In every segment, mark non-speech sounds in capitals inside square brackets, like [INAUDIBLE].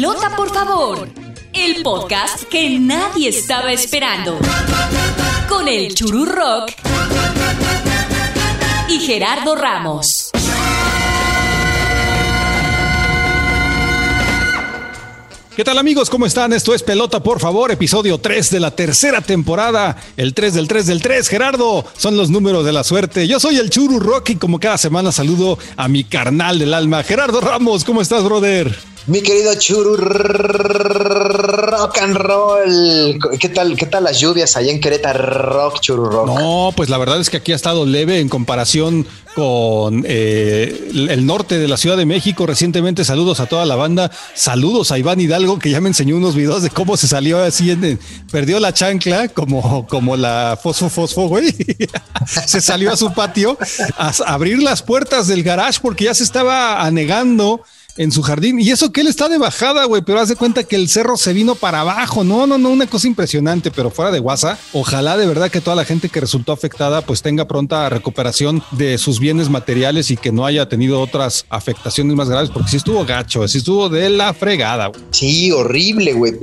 Pelota, por favor. El podcast que nadie estaba esperando. Con el Chururrock y Gerardo Ramos. ¿Qué tal amigos? ¿Cómo están? Esto es Pelota, por favor, episodio 3 de la tercera temporada. El 3 del 3 del 3. Gerardo, son los números de la suerte. Yo soy el Churu Rock y como cada semana saludo a mi carnal del alma, Gerardo Ramos. ¿Cómo estás, brother? Mi querido Churu Rock and Roll. ¿Qué tal, ¿Qué tal las lluvias allá en Querétaro Rock, Churu Rock? No, pues la verdad es que aquí ha estado leve en comparación con eh, el norte de la Ciudad de México. Recientemente, saludos a toda la banda. Saludos a Iván Hidalgo, que ya me enseñó unos videos de cómo se salió así, en, perdió la chancla, como, como la fosfo fosfo, güey. [LAUGHS] se salió a su patio a abrir las puertas del garage porque ya se estaba anegando en su jardín. Y eso que él está de bajada, güey, pero haz de cuenta que el cerro se vino para abajo. No, no, no, una cosa impresionante, pero fuera de WhatsApp. Ojalá de verdad que toda la gente que resultó afectada pues tenga pronta recuperación de sus bienes materiales y que no haya tenido otras afectaciones más graves, porque sí estuvo gacho, sí estuvo de la fregada. Güey. Sí, horrible, güey.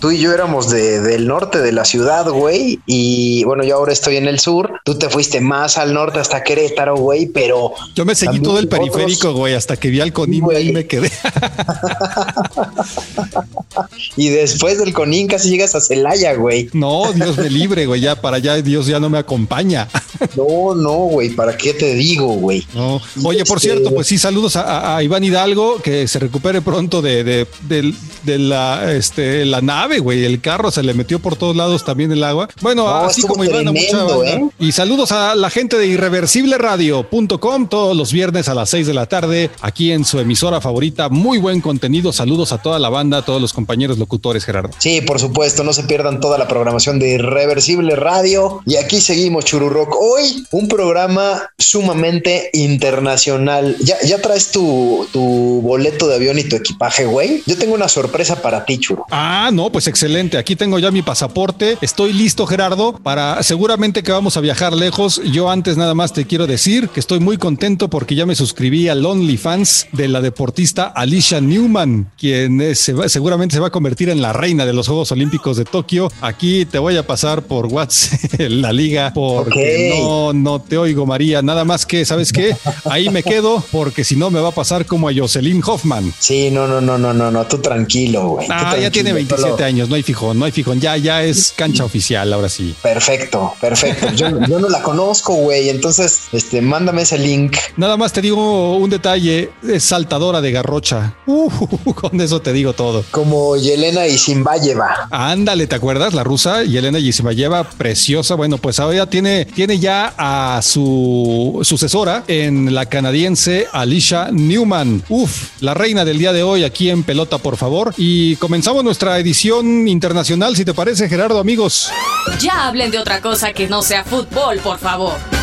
tú y yo éramos de, del norte de la ciudad, güey, y bueno, yo ahora estoy en el sur. Tú te fuiste más al norte hasta Querétaro, güey, pero... Yo me seguí todo el periférico, güey, hasta que vi al Conín y me quedé. [LAUGHS] [LAUGHS] y después del Conín casi llegas a Celaya, güey. No, Dios me libre, güey. Ya para allá Dios ya no me acompaña. no, no, güey. ¿Para qué te digo, güey? No. Oye, por este, cierto, pues sí, saludos a, Iván Hidalgo, que se recupere pronto de, de, la, este, la nave, güey. El carro se le metió por todos lados también el agua. Bueno, así como Iván, ¿eh? Y saludos a la gente de irreversibleradio.com todos los viernes a las 6 de la tarde, aquí en su emisora favorita muy buen contenido. Saludos a toda la banda, a todos los compañeros locutores, Gerardo. Sí, por supuesto, no se pierdan toda la programación de Irreversible Radio. Y aquí seguimos, Chururock. Hoy un programa sumamente internacional. ¿Ya, ya traes tu, tu boleto de avión y tu equipaje, güey? Yo tengo una sorpresa para ti, Churu. Ah, no, pues excelente. Aquí tengo ya mi pasaporte. Estoy listo, Gerardo, para seguramente que vamos a viajar lejos. Yo antes nada más te quiero decir que estoy muy contento porque ya me suscribí al OnlyFans de la deportista Alicia Newman, quien seguramente se va a convertir en la reina de los Juegos Olímpicos de Tokio. Aquí te voy a pasar por WhatsApp [LAUGHS] la liga porque no, no te oigo, María. Nada más que, ¿sabes qué? Ahí me quedo porque si no me va a pasar como a Jocelyn Hoffman. Sí, no, no, no, no, no, no, tú tranquilo, güey. Ah, ya tiene 27 años, no hay fijón, no hay fijón. Ya, ya es cancha oficial, ahora sí. Perfecto, perfecto. Yo, yo no la conozco, güey. Entonces, este, mándame ese link. Nada más te digo un detalle, es saltadora de garrocha [LAUGHS] Uh, con eso te digo todo. Como Yelena y Zimbayeva. Ándale, ¿te acuerdas? La rusa Yelena y Zimbayeva, preciosa. Bueno, pues ahora tiene, tiene ya a su sucesora en la canadiense Alicia Newman. Uf, la reina del día de hoy aquí en Pelota, por favor. Y comenzamos nuestra edición internacional, si te parece, Gerardo, amigos. Ya hablen de otra cosa que no sea fútbol, por favor.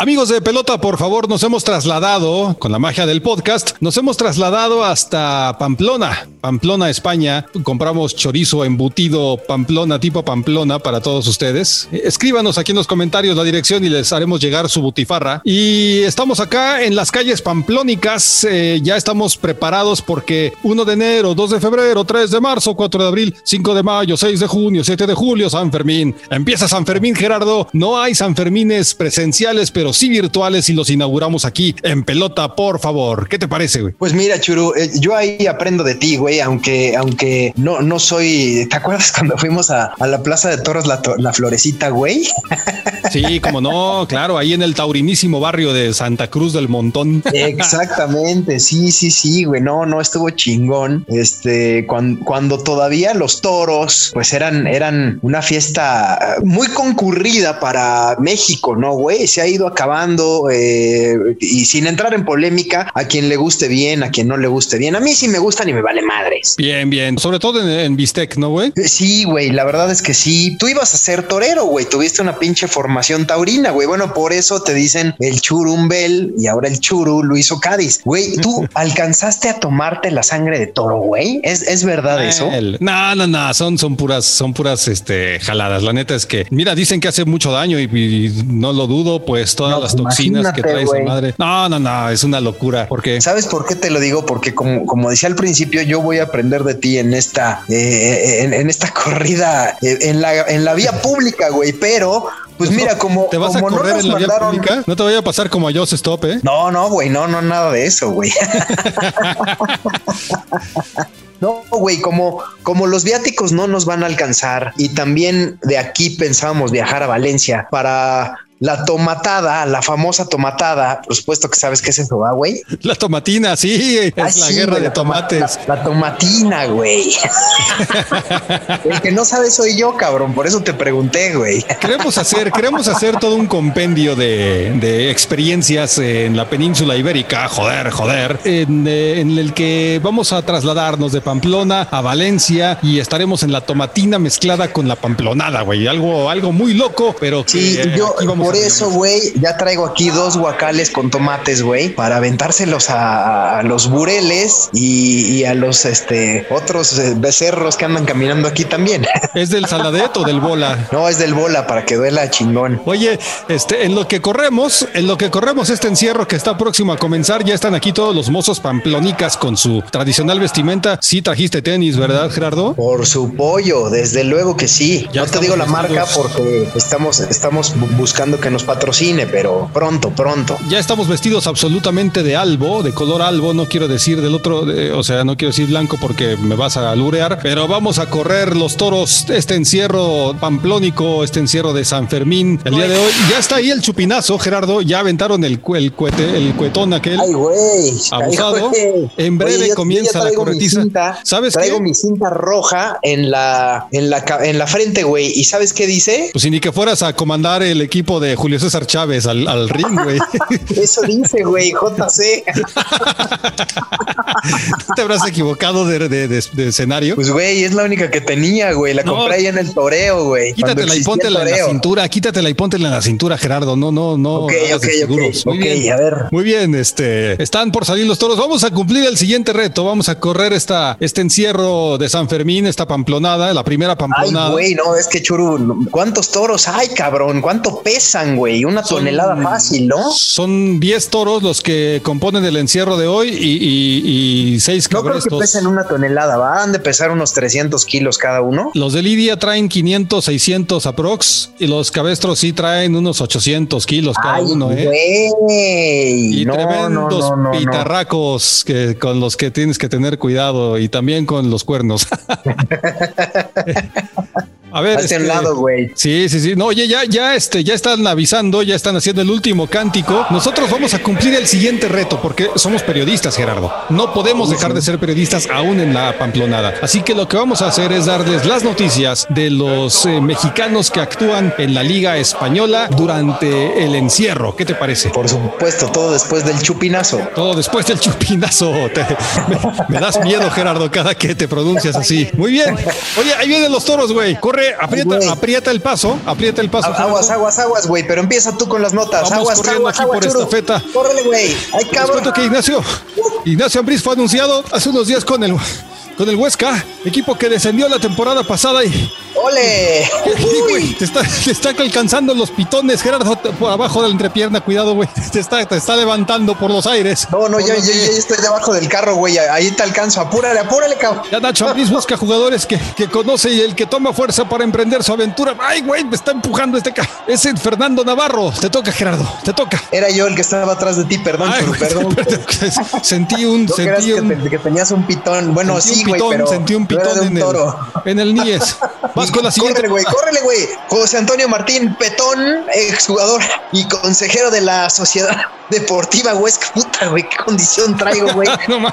Amigos de Pelota, por favor, nos hemos trasladado, con la magia del podcast, nos hemos trasladado hasta Pamplona, Pamplona, España. Compramos chorizo embutido Pamplona, tipo Pamplona, para todos ustedes. Escríbanos aquí en los comentarios la dirección y les haremos llegar su butifarra. Y estamos acá en las calles pamplónicas, eh, ya estamos preparados porque 1 de enero, 2 de febrero, 3 de marzo, 4 de abril, 5 de mayo, 6 de junio, 7 de julio, San Fermín. Empieza San Fermín, Gerardo. No hay San Fermines presenciales, pero sí virtuales y los inauguramos aquí en pelota, por favor. ¿Qué te parece, güey? Pues mira, Churu, eh, yo ahí aprendo de ti, güey, aunque, aunque no, no soy. ¿Te acuerdas [LAUGHS] cuando fuimos a, la Plaza de Toros, la, la florecita, güey? [LAUGHS] Sí, como no, claro, ahí en el taurinísimo barrio de Santa Cruz del Montón. Exactamente, sí, sí, sí, güey, no, no estuvo chingón. Este, cuando, cuando todavía los toros, pues eran, eran una fiesta muy concurrida para México, ¿no, güey? Se ha ido a acabando eh, y sin entrar en polémica, a quien le guste bien, a quien no le guste bien. A mí sí me gustan y me vale madres. Bien, bien. Sobre todo en, Bistec, ¿no, güey? Eh, sí, güey. La verdad es que sí. Tú ibas a ser torero, güey. Tuviste una pinche formación taurina, güey. Bueno, por eso te dicen el churumbel y ahora el churu lo hizo Cádiz. Güey, tú [LAUGHS] alcanzaste a tomarte la sangre de toro, güey. ¿Es, verdad eso? No, no, no. Son, son puras, son puras este, jaladas. La neta es que, mira, dicen que hace mucho daño y, y no lo dudo, pues todas las toxinas que trae esa madre. No, no, no, es una locura. Porque ¿Sabes por qué te lo digo? Porque como, como decía al principio, yo voy a aprender de ti en esta, eh, en, en, esta [LAUGHS] corrida eh, en la, en la vía pública, güey. Pero pues mira, [LAUGHS] como. ¿Te vas como a correr no en la vía pública? No te vaya a pasar como a Joss Stop, ¿eh? No, no, güey, no, no, nada de eso, güey. [LAUGHS] No, güey, como, como los viáticos no nos van a alcanzar y también de aquí pensábamos viajar a Valencia para la tomatada, la famosa tomatada, por supuesto que sabes qué es eso, ¿va, güey? La tomatina, sí, es la sí, guerra de la tomates. La, la tomatina, güey. [LAUGHS] El que no sabe soy yo, cabrón, por eso te pregunté, güey. Queremos hacer, queremos hacer todo un compendio de, de experiencias en la península ibérica, joder, joder, en, eh, en, el que vamos a trasladarnos de Pamplona a Valencia y estaremos en la tomatina mezclada con la pamplonada, güey, algo, algo muy loco, pero que sí, yo, aquí vamos por eso, güey, ya traigo aquí dos guacales con tomates, güey, para aventárselos a, a los bureles y, y, a los este otros eh, becerros que andan caminando aquí también. [LAUGHS] ¿Es del saladet o del bola? No, es del bola para que duela chingón. Oye, este, en lo que corremos, en lo que corremos este encierro que está próximo a comenzar, ya están aquí todos los mozos pamplonicas con su tradicional vestimenta. Sí trajiste tenis, ¿verdad, Gerardo? Por su pollo, desde luego que sí. Ya no te digo la marca porque estamos, estamos buscando que nos patrocine, pero pronto, pronto. Ya estamos vestidos absolutamente de albo, de color albo, no quiero decir del otro, de, o sea, no quiero decir blanco porque me vas a lurear, pero vamos a correr los toros, este encierro pamplónico, este encierro de San Fermín, el día de hoy. Ya está ahí el chupinazo, Gerardo, ya aventaron el, el, cuete, el cuetón aquel. Ay, güey. Abusado. Ay, güey. En breve Oye, yo, comienza yo la corretiza. Cinta, ¿Sabes traigo qué? mi cinta roja en la, en la, en la frente, güey. ¿Y sabes qué dice? Pues si ni que fueras a comandar el equipo de Julio César Chávez al, al ring, güey. [LAUGHS] Eso dice, güey, JC. [LAUGHS] ¿Te habrás equivocado de, de, de, de, escenario? Pues, güey, es la única que tenía, güey. La no, compré ahí en el toreo, güey. Quítatela y póntela en la cintura, quítatela y póntela en la cintura, Gerardo. No, no, no. Ok, ok, ok. Muy okay, bien. a ver. Muy bien, este. Están por salir los toros. Vamos a cumplir el siguiente reto. Vamos a correr esta, este encierro de San Fermín, esta pamplonada, la primera pamplonada. Ay, güey, no, es que churu, ¿cuántos toros hay, cabrón? ¿Cuánto pesan, güey? Una son, tonelada fácil, ¿no? Son 10 toros los que componen el encierro de hoy y, y, y 6 No creo que pesen una tonelada, van de pesar unos 300 kilos cada uno. Los de Lidia traen 500, 600 aprox y los cabestros sí traen unos 800 kilos cada Ay, uno, ¿eh? Wey. Y no, tremendos no, no, pitarracos que, con los que tienes que tener cuidado y también con los cuernos. [LAUGHS] [LAUGHS] A ver, este, lado, güey. Sí, sí, sí. No, oye, ya, ya, este, ya están avisando, ya están haciendo el último cántico. Nosotros vamos a cumplir el siguiente reto porque somos periodistas, Gerardo. No podemos dejar de ser periodistas aún en la pamplonada. Así que lo que vamos a hacer es darles las noticias de los eh, mexicanos que actúan en la Liga Española durante el encierro. ¿Qué te parece? Por supuesto, todo después del chupinazo. Todo después del chupinazo. [LAUGHS] Te, me, me, das miedo, Gerardo, cada que te pronuncias así. Muy bien. Oye, ahí vienen los toros, güey. Corre aprieta, Ay, aprieta el paso, aprieta el paso. Aguas, aguas, aguas, güey, pero empieza tú con las notas. Vamos aguas, corriendo aguas, aquí aguas, por churu. estafeta. Córrele, güey. Ay, cabrón. Les que Ignacio, Ignacio Ambriz fue anunciado hace unos días con el con el Huesca, equipo que descendió la temporada pasada y ¡Ole! [LAUGHS] Te, está, te está alcanzando los pitones, Gerardo, por abajo de la entrepierna, cuidado, güey. [LAUGHS] Te está, te está levantando por los aires. No, no, yo, yo, yo, estoy debajo del carro, güey. Ahí te alcanzo. Apúrale, apúrale, cabrón. Ya Nacho Ambriz [LAUGHS] busca jugadores que, que conoce y el que toma fuerza para emprender su aventura. Ay, güey, me está empujando este ca. Es el Fernando Navarro. Te toca, Gerardo, te toca. Era yo el que estaba atrás de ti, perdón, Ay, perdón. sentí un, ¿No sentí un, que, te, que, tenías un pitón. Bueno, sí, pitón, sentí un pitón en, el, en el Nies. [LAUGHS] Vas con la siguiente. Córrele, güey, córrele, güey. José Antonio Martín Petón, exjugador y consejero de la Sociedad Deportiva Huesca. Puta, güey, qué condición traigo, güey. [LAUGHS] no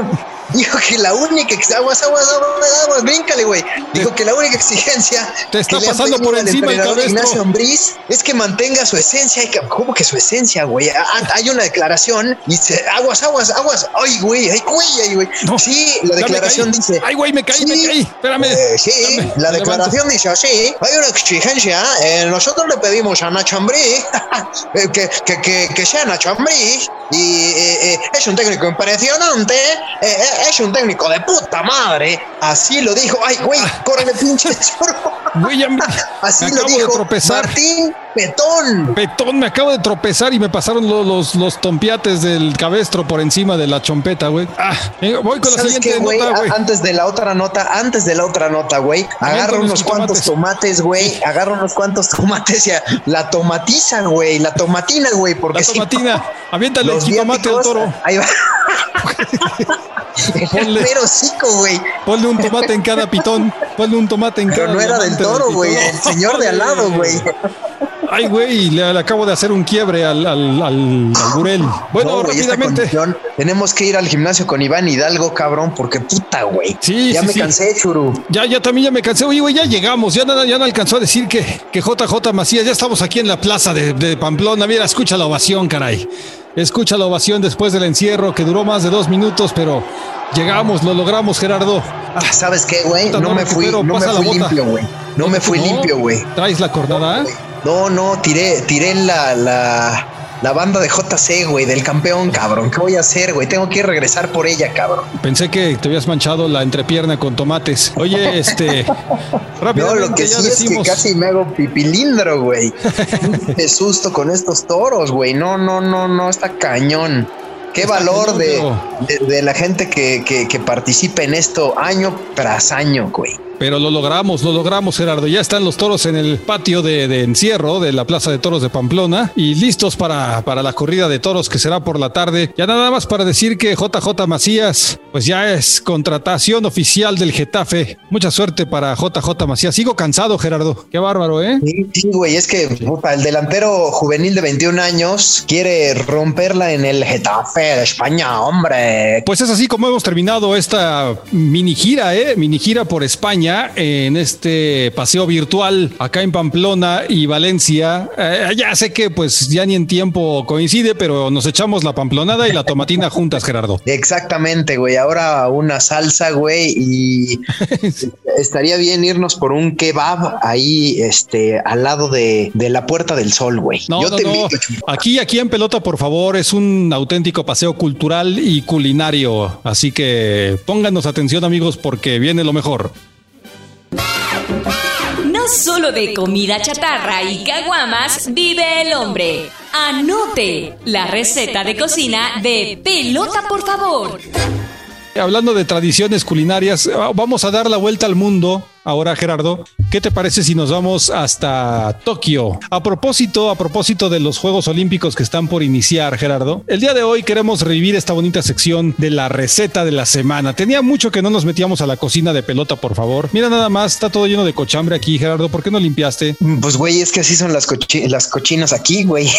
[LAUGHS] Dijo que la única aguas, aguas, aguas, aguas, bríncale, güey. Dijo que la única exigencia te está pasando por encima el cabestro. Ignacio Ambriz es que mantenga su esencia. ¿Cómo que su esencia, güey? Hay una declaración y se aguas, aguas, aguas. Ay, güey, ay, güey, ay, güey. No, sí, la declaración dice. Ay, güey, me caí, sí, me caí. Espérame. Eh, sí, espérame, la declaración dice así. Hay una exigencia. Eh, nosotros le pedimos a Nacho Ambriz [LAUGHS] que, que, que, que, sea Nacho Ambriz y eh, es un técnico impresionante. Es un técnico de puta madre. Así lo dijo. Ay, güey, córrele, pinche chorro. Güey, ya me, Así me lo acabo de dijo tropezar. Martín Petón. Petón, me acabo de tropezar y me pasaron lo- los, los, tompiates del cabestro por encima de la chompeta, güey. Ah, venga, voy con la ¿Sabes siguiente qué, güey? nota, güey. Antes de la otra nota, antes de la otra nota, güey, agarra los unos cuantos tomates, güey, agarra unos cuantos tomates y a- la tomatiza, güey, la tomatina, güey, porque La si tomatina, aviéntale el los jitomate al toro. Ahí va. [LAUGHS] Ponle- Pero hocico, güey. Ponle un tomate en cada pitón. Ponle un tomate en Pero cada no era del toro, pitón. güey, el señor de al lado, güey. Ay, güey, le, le acabo de hacer un quiebre al, al, al, al burel. Bueno, No, rápidamente. tenemos que ir al gimnasio con Iván Hidalgo, cabrón, porque puta, güey. Sí, ya sí, me sí. cansé, churu. Ya, ya también ya me cansé. Oye, güey, ya llegamos. Ya no, ya no alcanzó a decir que, que JJ Macías, ya estamos aquí en la plaza de, de Pamplona. Mira, escucha la ovación, caray. Escucha la ovación después del encierro que duró más de dos minutos, pero llegamos, lo logramos, Gerardo. Ah, ¿Sabes qué, güey? No no me fui, recupero, no me fui limpio, güey. No me fui limpio, güey. ¿Traes la cornada? No, no, tiré, tiré la, la, la banda de JC, güey, del campeón, cabrón. ¿Qué voy a hacer, güey? Tengo que ir a regresar por ella, cabrón. Pensé que te habías manchado la entrepierna con tomates. Oye, [LAUGHS] este. No, rápidamente lo que ya sí decimos. es que casi me hago pipilindro, güey. Qué [LAUGHS] susto con estos toros, güey. No, no, no, no, está cañón. Qué Está valor cañón, de, de, de la gente que, que, que participa en esto año tras año, güey. Pero lo logramos, lo logramos, Gerardo. Ya están los toros en el patio de, de encierro de la Plaza de Toros de Pamplona y listos para, para la corrida de toros que será por la tarde. Ya nada más para decir que JJ Macías, pues ya es contratación oficial del Getafe. Mucha suerte para JJ Macías. Sigo cansado, Gerardo. Qué bárbaro, ¿eh? Sí, sí, güey, es que puta, el delantero juvenil de 21 años quiere romperla en el Getafe de España, hombre. Pues es así como hemos terminado esta mini gira, ¿eh? Mini gira por España en este paseo virtual acá en Pamplona y Valencia. Eh, ya sé que pues ya ni en tiempo coincide, pero nos echamos la pamplonada y la tomatina [LAUGHS] juntas, Gerardo. Exactamente, güey. Ahora una salsa, güey, y [LAUGHS] estaría bien irnos por un kebab ahí, este, al lado de, de la Puerta del Sol, güey. No, Yo no, te no. invito. Aquí, aquí en pelota, por favor, es un auténtico paseo cultural y culinario. Así que pónganos atención, amigos, porque viene lo mejor. Solo de comida chatarra y caguamas vive el hombre. Anote la receta de cocina de pelota, por favor. Hablando de tradiciones culinarias, vamos a dar la vuelta al mundo. Ahora, Gerardo, ¿qué te parece si nos vamos hasta Tokio? A propósito, a propósito de los Juegos Olímpicos que están por iniciar, Gerardo, el día de hoy queremos revivir esta bonita sección de la receta de la semana. Tenía mucho que no nos metíamos a la cocina de pelota, por favor. Mira nada más, está todo lleno de cochambre aquí, Gerardo. ¿Por qué no limpiaste? Pues, güey, es que así son las, cochi- las cochinas aquí, güey. [LAUGHS]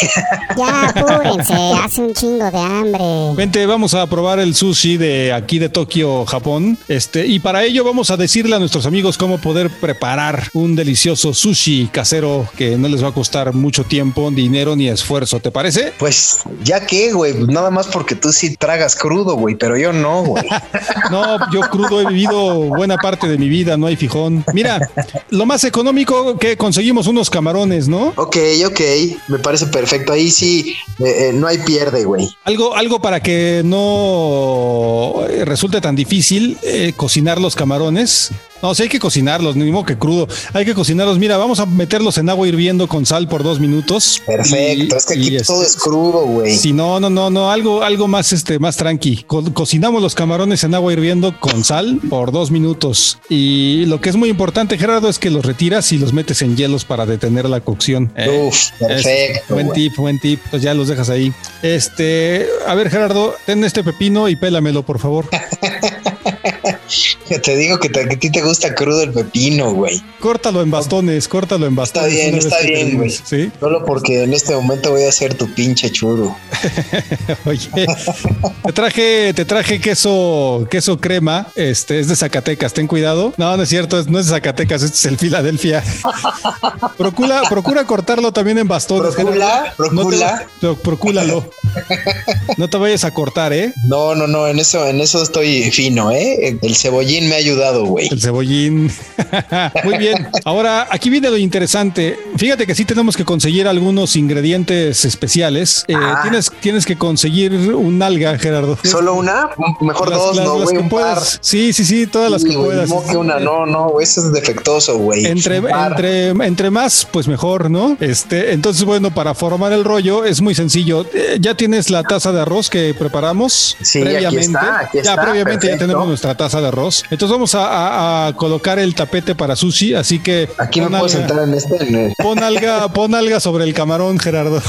Ya, apúrense, hace un chingo de hambre. Vente, vamos a probar el sushi de aquí de Tokio, Japón. Este, y para ello vamos a decirle a nuestros amigos cómo poder preparar un delicioso sushi casero que no les va a costar mucho tiempo, dinero ni esfuerzo. ¿Te parece? Pues, ya que, güey, nada más porque tú sí tragas crudo, güey, pero yo no, güey. [LAUGHS] No, yo crudo he vivido buena parte de mi vida, no hay fijón. Mira, lo más económico que conseguimos unos camarones, ¿no? Ok, ok, me parece perfecto. Ahí sí, eh, eh, no hay pierde, güey. Algo, algo para que no eh, resulte tan difícil eh, cocinar los camarones. No, sí hay que cocinarlos, ni modo que crudo. Hay que cocinarlos. Mira, vamos a meterlos en agua hirviendo con sal por dos minutos. Perfecto, Y- es que aquí este, todo es crudo, güey. Si no, no, no, no, algo, algo más, este, más tranqui. Co- cocinamos los camarones en agua hirviendo con sal por dos minutos. Y lo que es muy importante, Gerardo, es que los retiras y los metes en hielos para detener la cocción. Eh, Uf, perfecto. es- buen tip, buen tip. Pues ya los dejas ahí. Este, a ver, Gerardo, ten este pepino y pélamelo, por favor. [LAUGHS] [LAUGHS] Te digo que, te- que a ti te gusta crudo el pepino, güey. Córtalo en bastones, córtalo en Está bastones. bien, una vez está bien, güey. Sí. Solo porque en este momento voy a ser tu pinche churo. [LAUGHS] Oye, te traje, te traje queso, queso crema. Este es de Zacatecas. Ten cuidado. No, no es cierto. No es de Zacatecas. Este es el Filadelfia. [LAUGHS] procura, procura cortarlo también en bastones. Procura, Gerardo. No te- procura. no, procúralo. No te vayas a cortar, ¿eh? No, no, no, en eso, en eso estoy fino, ¿eh? El cebollín me ha ayudado, güey. El cebollín. [LAUGHS] Muy bien. Ahora, aquí viene lo interesante. Fíjate que sí tenemos que conseguir algunos ingredientes especiales. Eh, Ah. tienes, tienes que conseguir un alga, Gerardo. ¿Solo una? Mejor Las- dos, las- no, las güey, que puedas. Sí, sí, sí, todas las que güey, puedas. no que una, no, no, eso es defectuoso, güey. Entre, entre, entre más, pues mejor, ¿no? Este, entonces, bueno, para formar el rollo es muy sencillo. Eh, ya tienes la taza de arroz que preparamos Sí, aquí previamente. está, aquí ya previamente ya tenemos nuestra taza de arroz. Entonces vamos a, a- a colocar el tapete para sushi, así que Aquí me pon puedo alga- sentar en este. Pon alga, pon alga sobre el camarón, Gerardo.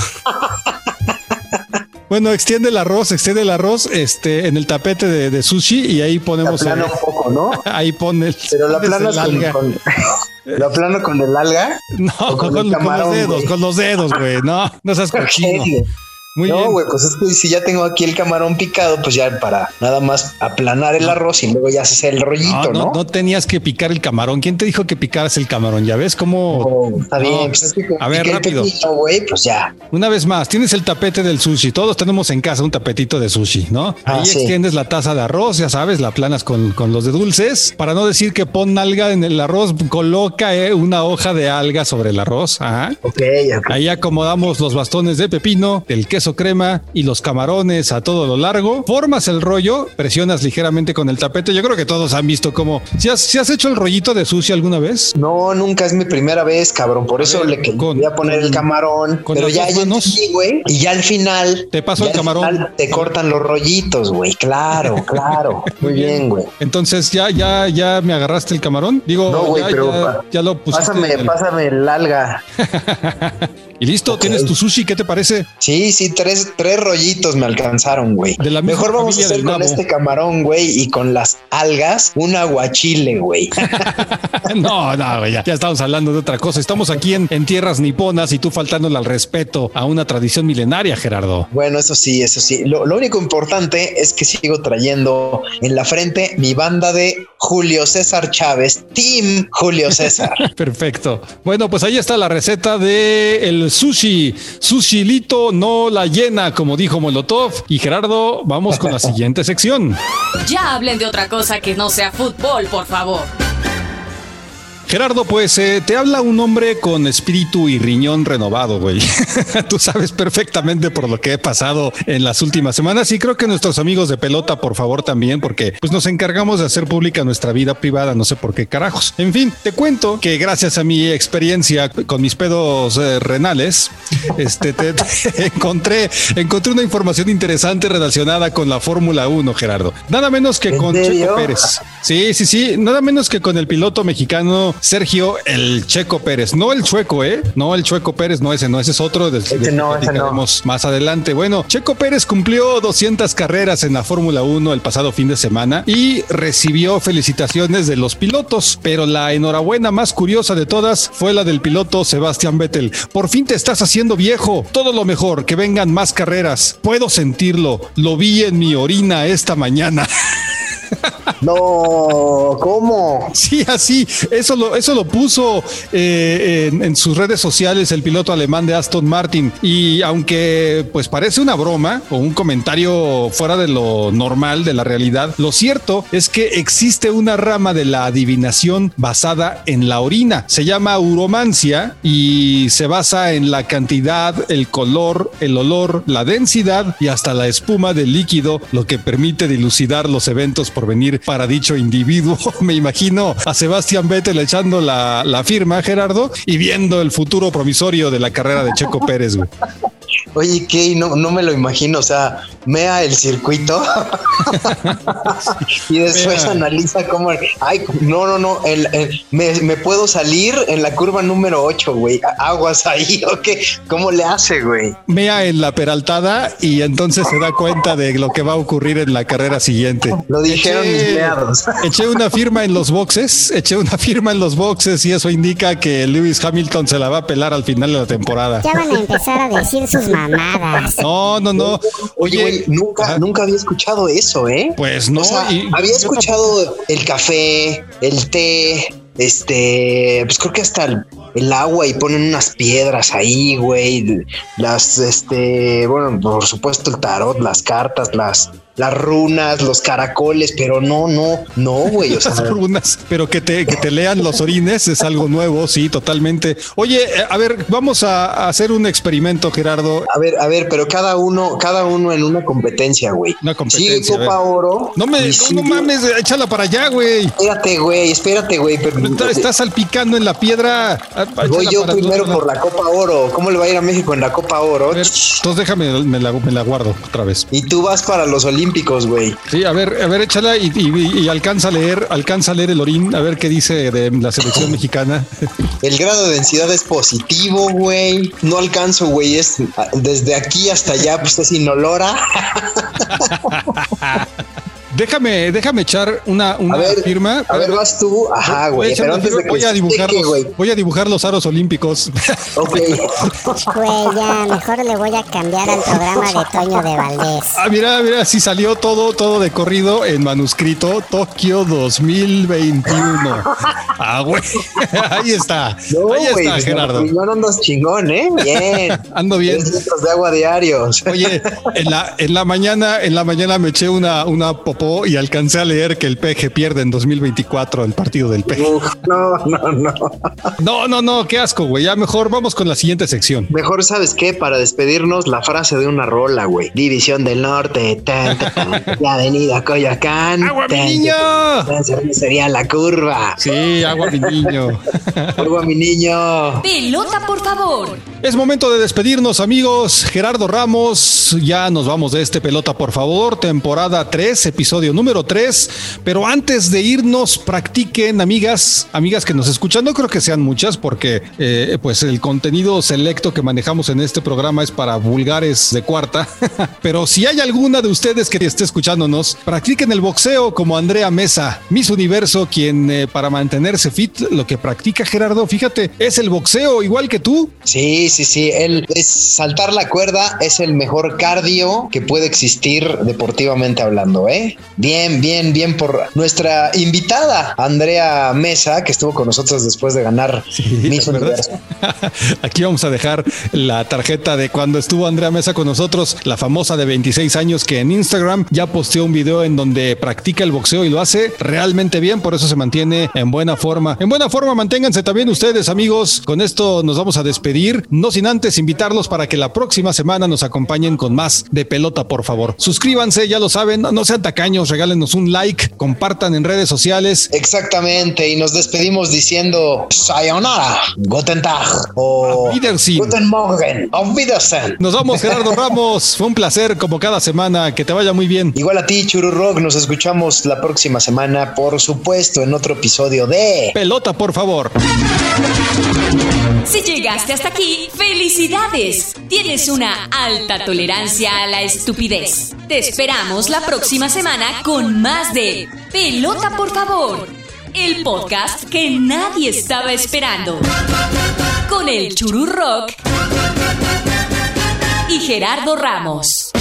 Bueno, extiende el arroz, extiende el arroz este, en el tapete de, de sushi y ahí La ponemos. plano el- un poco, ¿no? [LAUGHS] ahí pon el. Pero la el con, alga. con- la plano con el alga. No, con, con el con camarón, los dedos, con los dedos, güey. No, no seas [LAUGHS] cochino. Muy no, bien. güey, pues es que si ya tengo aquí el camarón picado, pues ya para nada más aplanar el arroz y luego ya se hace el rollito, no, ¿no? no tenías que picar el camarón. ¿Quién te dijo que picaras el camarón? Ya ves cómo. Está bien, pues es que como a ver, rápido. pepino, güey, pues ya. Una vez más, tienes el tapete del sushi. Todos tenemos en casa un tapetito de sushi, ¿no? Ah, Ahí sí. extiendes la taza de arroz, ya sabes, la planas con, con los de dulces. Para no decir que pon alga en el arroz, coloca eh, una hoja de alga sobre el arroz. Ajá. Ok, ok. Ahí acomodamos los bastones de pepino, el queso crema y los camarones a todo lo largo. Formas el rollo, presionas ligeramente con el tapete. Yo creo que todos han visto cómo. ¿Si has, si has hecho el rollito de sushi alguna vez? No, nunca es mi primera vez, cabrón. Por eso ver, le que- con- voy a poner el camarón. con Pero ya, ya güey. Y ya al final. Te paso el camarón. Te cortan los rollitos, güey. Claro, [LAUGHS] claro. Muy bien, güey. Entonces ya, ya, ya me agarraste el camarón. Digo, No, güey, ya, pero ya- ya lo pusiste. Pásame, el- pásame el alga. [LAUGHS] Y listo, tienes tu sushi. ¿Qué te parece? Sí, sí, tres, tres rollitos me alcanzaron, güey. Mejor vamos a hacer con este camarón, güey, y con las algas, un aguachile, güey. [LAUGHS] no, no, güey, ya, ya estamos hablando de otra cosa. Estamos aquí en, en tierras niponas y tú faltándole al respeto a una tradición milenaria, Gerardo. Bueno, eso sí, eso sí. Lo, lo único importante es que sigo trayendo en la frente mi banda de Julio César Chávez, Team Julio César. [LAUGHS] Perfecto. Bueno, pues ahí está la receta de el sushi. Sushilito no la llena, como dijo Molotov. Y Gerardo, vamos con la [LAUGHS] siguiente sección. Ya hablen de otra cosa que no sea fútbol, por favor. Gerardo, pues eh, te habla un hombre con espíritu y riñón renovado, güey. [LAUGHS] Tú sabes perfectamente por lo que he pasado en las últimas semanas y creo que nuestros amigos de pelota, por favor, también, porque pues nos encargamos de hacer pública nuestra vida privada, no sé por qué carajos. En fin, te cuento que gracias a mi experiencia con mis pedos eh, renales, este, te, [LAUGHS] te encontré, encontré una información interesante relacionada con la Fórmula 1, Gerardo. Nada menos que ¿En con? Checo Pérez. Sí, sí, sí. Nada menos que con el piloto mexicano Sergio el Checo Pérez. No el Chueco, ¿eh? No el Chueco Pérez, no ese, no ese es otro. Del, que no, ese no. Más adelante. Bueno, Checo Pérez cumplió 200 carreras en la Fórmula 1 el pasado fin de semana y recibió felicitaciones de los pilotos. Pero la enhorabuena más curiosa de todas fue la del piloto Sebastián Vettel. Por fin te estás haciendo viejo. Todo lo mejor, que vengan más carreras. Puedo sentirlo. Lo vi en mi orina esta mañana. [LAUGHS] No, ¿cómo? Sí, así, eso lo, eso lo puso eh, en, en sus redes sociales el piloto alemán de Aston Martin. Y aunque pues parece una broma o un comentario fuera de lo normal, de la realidad, lo cierto es que existe una rama de la adivinación basada en la orina. Se llama uromancia y se basa en la cantidad, el color, el olor, la densidad y hasta la espuma del líquido, lo que permite dilucidar los eventos por venir para dicho individuo. [LAUGHS] Me imagino a Sebastián Vettel echando la, la firma, Gerardo, y viendo el futuro promisorio de la carrera de Checo Pérez. güey. Oye, ¿qué? No, no me lo imagino. O sea, mea el circuito [LAUGHS] y después Mea. analiza cómo. Ay, no, no, no. el- el- me, me puedo salir en la curva número 8, güey. Aguas ahí, [LAUGHS] ¿o qué? ¿Cómo le hace, güey? Mea en la peraltada y entonces se da cuenta de lo que va a ocurrir en la carrera siguiente. Lo dijeron meados. [LAUGHS] Eché una firma en los boxes, eché una firma en los boxes y eso indica que Lewis Hamilton se la va a pelar al final de la temporada. Ya van a empezar a decir sus mamadas. No, no, no. Oye, nunca, Ajá. nunca había escuchado eso, ¿eh? Pues no, O sea, y- había escuchado el café, el té, este, pues creo que hasta el, el agua y ponen unas piedras ahí, güey. Las, este, bueno, por supuesto el tarot, las cartas, las, las runas, los caracoles, pero no, no, no, güey. O sea, Las runas, pero que te, que te lean los orines es algo nuevo, sí, totalmente. Oye, eh, a ver, vamos a, hacer un experimento, Gerardo. a ver, a ver, pero cada uno, cada uno en una competencia, güey. Una competencia, Sigue ver. Copa Oro. No me, no, mames, échala para allá, güey. Espérate, güey, espérate, güey. pero- Está, está salpicando en la piedra. Ah, Voy yo primero por la Copa Oro. ¿Cómo le va a ir a México en la Copa Oro? Ver, entonces déjame, me la, me la guardo otra vez. Y tú vas para los Olímpicos, güey. Sí, a ver, a ver, échala y, y- y alcanza a leer, alcanza a leer el orín, a ver qué dice de la selección [LAUGHS] mexicana. El grado de densidad es positivo, güey. No alcanzo, güey. Es desde aquí hasta allá, pues es inolora. [LAUGHS] Déjame, déjame echar una, una A ver, firma. a ver, vas tú. Ajá, güey. Pero antes de que voy a dibujar los, voy a dibujar los aros olímpicos. [LAUGHS] Ok. Güey, ya, mejor le voy a cambiar al programa de Toño de Valdés. Ah, mira, mira, sí salió todo, todo de corrido en manuscrito Tokio 2021. [LAUGHS] Ah, güey. [LAUGHS] Ahí está. No, Ahí güey. está, Gerardo. No andas chingón, ¿eh? Bien. Ando bien. Tres litros de agua diarios. Oye, en la, en la mañana, en la mañana me eché una, una y alcancé a leer que el PG pierde en 2024 el partido del PG. Uf, no, no, no. No, no, no, qué asco, güey. Ya mejor vamos con la siguiente sección. Mejor, ¿sabes qué? Para despedirnos, la frase de una rola, güey. División del Norte, tan, tan, la avenida Coyoacán. ¡Agua, mi niño! tan, Sería la curva. Sí, agua, mi niño. Agua, mi niño. Pelota, por favor. Es momento de despedirnos, amigos. Gerardo Ramos, ya nos vamos de este pelota, por favor. Temporada 3, episodio número 3. Pero antes de irnos, practiquen, amigas, amigas que nos escuchan. No creo que sean muchas, porque eh, pues el contenido selecto que manejamos en este programa es para vulgares de cuarta. [LAUGHS] Pero si hay alguna de ustedes que esté escuchándonos, practiquen el boxeo como Andrea Mesa, Miss Universo, quien eh, para mantenerse fit, lo que practica Gerardo, fíjate, es el boxeo, igual que tú. Sí, sí, sí. El, es saltar la cuerda es el mejor cardio que puede existir deportivamente hablando, ¿eh? Bien, bien, bien por nuestra invitada, Andrea Mesa, que estuvo con nosotros después de ganar [LAUGHS] Miss ¿te acuerdas? Universo. [LAUGHS] Aquí vamos a dejar la tarjeta de cuando estuvo Andrea Mesa con nosotros, la famosa de 26 años que en Instagram ya posteó un video en donde practica el boxeo y lo hace realmente bien, por eso se mantiene en buena forma. En buena forma, manténganse también ustedes, amigos. Con esto nos vamos a despedir, no sin antes invitarlos para que la próxima semana nos acompañen con más de pelota, por favor. Suscríbanse, ya lo saben, no sean tacaños, regálenos un like, compartan en redes sociales Exactamente, y nos despedimos diciendo Sayonara, Guten Tag o Wiedersehen. Guten Morgen, Auf Wiedersehen. Nos vamos, Gerardo Ramos. Fue un placer, como cada semana. Que te vaya muy bien. Igual a ti, Chururrock, nos escuchamos la próxima semana, por supuesto, en otro episodio de Pelota, por favor. Si llegaste hasta aquí, felicidades. Tienes una alta tolerancia a la estupidez. Te esperamos la próxima semana con más de Pelota, por favor. El podcast que nadie estaba esperando. Con el Churu Rock y Gerardo Ramos.